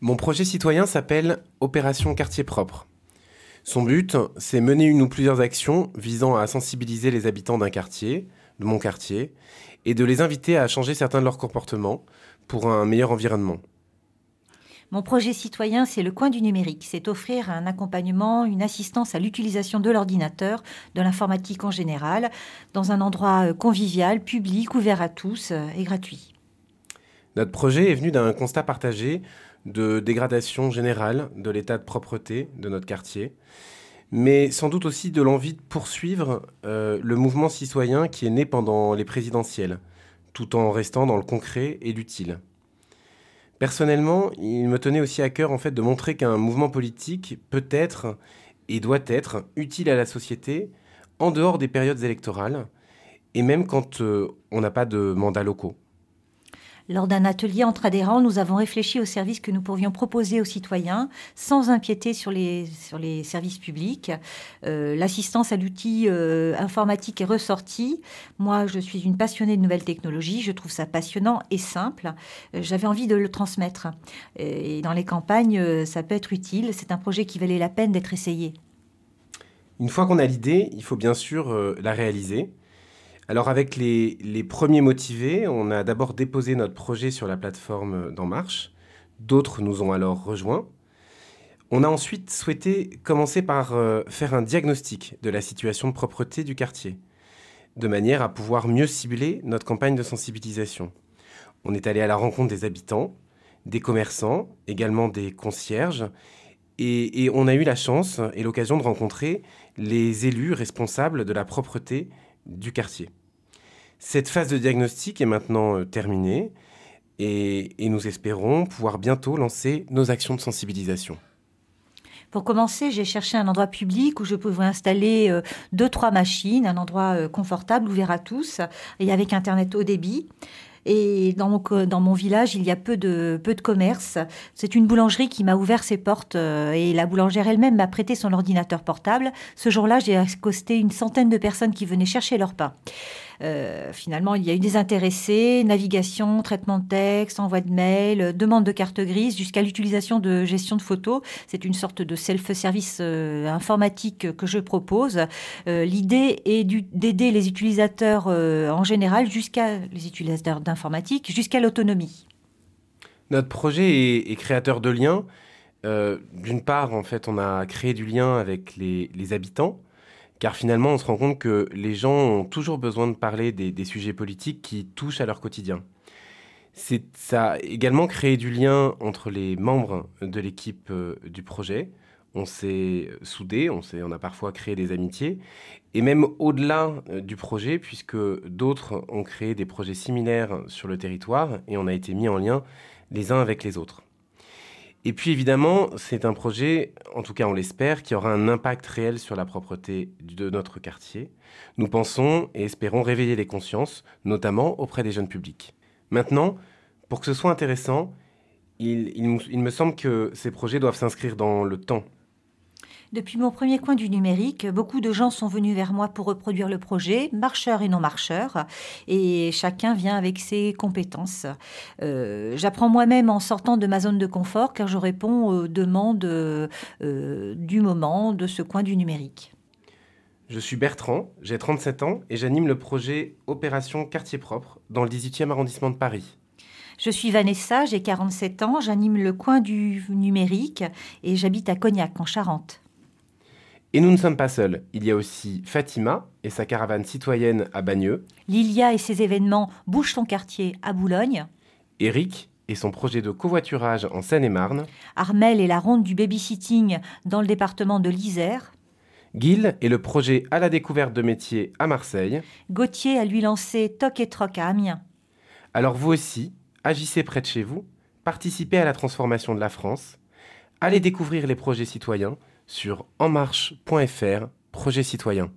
Mon projet citoyen s'appelle Opération Quartier Propre. Son but, c'est mener une ou plusieurs actions visant à sensibiliser les habitants d'un quartier, de mon quartier, et de les inviter à changer certains de leurs comportements pour un meilleur environnement. Mon projet citoyen, c'est le coin du numérique. C'est offrir un accompagnement, une assistance à l'utilisation de l'ordinateur, de l'informatique en général, dans un endroit convivial, public, ouvert à tous euh, et gratuit. Notre projet est venu d'un constat partagé de dégradation générale de l'état de propreté de notre quartier, mais sans doute aussi de l'envie de poursuivre euh, le mouvement citoyen qui est né pendant les présidentielles, tout en restant dans le concret et l'utile. Personnellement, il me tenait aussi à cœur en fait de montrer qu'un mouvement politique peut être et doit être utile à la société en dehors des périodes électorales et même quand euh, on n'a pas de mandats locaux. Lors d'un atelier entre adhérents, nous avons réfléchi aux services que nous pourrions proposer aux citoyens sans les, sur les services publics. Euh, l'assistance à l'outil euh, informatique est ressortie. Moi, je suis une passionnée de nouvelles technologies. Je trouve ça passionnant et simple. Euh, j'avais envie de le transmettre. Et dans les campagnes, ça peut être utile. C'est un projet qui valait la peine d'être essayé. Une fois qu'on a l'idée, il faut bien sûr la réaliser. Alors avec les, premiers motivés, on a d'abord déposé notre projet sur la plateforme d'En Marche. D'autres nous ont alors rejoints. On a ensuite souhaité commencer par euh, faire un diagnostic de la situation de propreté du quartier, de manière à pouvoir mieux cibler notre campagne de sensibilisation. On est allé à la rencontre des habitants, des commerçants, également des concierges, et on a eu la chance et l'occasion de rencontrer les élus responsables de la propreté du quartier. Cette phase de diagnostic est maintenant euh, terminée et, nous espérons pouvoir bientôt lancer nos actions de sensibilisation. Pour commencer, j'ai cherché un endroit public où je pouvais installer euh, deux, trois machines, un endroit euh, confortable, ouvert à tous, et avec Internet haut débit. Et dans mon, village, il y a peu de, peu de commerce. C'est une boulangerie qui m'a ouvert ses portes et la boulangère elle-même m'a prêté son ordinateur portable. Ce jour-là, j'ai accosté une centaine de personnes qui venaient chercher leur pain. Euh, finalement, il y a eu des intéressés, navigation, traitement de texte, envoi de mail, demande de carte grise, jusqu'à l'utilisation de gestion de photos. C'est une sorte de self-service euh, informatique que je propose. Euh, l'idée est d'aider les utilisateurs en général, jusqu'à les utilisateurs d'informatique, jusqu'à l'autonomie. Notre projet est, créateur de liens. D'une part, en fait, on a créé du lien avec les habitants car finalement, on se rend compte que les gens ont toujours besoin de parler des, sujets politiques qui touchent à leur quotidien. Ça a également créé du lien entre les membres de l'équipe euh, du projet. On s'est soudés, on, on a parfois créé des amitiés, et même au-delà euh, du projet, puisque d'autres ont créé des projets similaires sur le territoire, et on a été mis en lien les uns avec les autres. Et puis évidemment, c'est un projet, en tout cas on l'espère, qui aura un impact réel sur la propreté de notre quartier. Nous pensons et espérons réveiller les consciences, notamment auprès des jeunes publics. Maintenant, pour que ce soit intéressant, il, il me semble que ces projets doivent s'inscrire dans le temps depuis mon premier coin du numérique, beaucoup de gens sont venus vers moi pour reproduire le projet, marcheurs et non marcheurs, et chacun vient avec ses compétences. Euh, j'apprends moi-même en sortant de ma zone de confort car je réponds aux demandes euh, du moment de ce coin du numérique. Je suis Bertrand, j'ai 37 ans et j'anime le projet Opération Quartier Propre dans le 18e arrondissement de Paris. Je suis Vanessa, j'ai 47 ans, j'anime le coin du numérique et j'habite à Cognac, en Charente. Et nous ne sommes pas seuls. Il y a aussi Fatima et sa caravane citoyenne à Bagneux. Lilia et ses événements Bouge son quartier à Boulogne. Eric et son projet de covoiturage en Seine-et-Marne. Armel et la ronde du babysitting dans le département de l'Isère. Gil et le projet à la découverte de métiers à Marseille. Gauthier a lui lancé Toc et Troc à Amiens. Alors vous aussi, agissez près de chez vous, participez à la transformation de la France, allez découvrir les projets citoyens sur enmarche.fr, projet citoyen.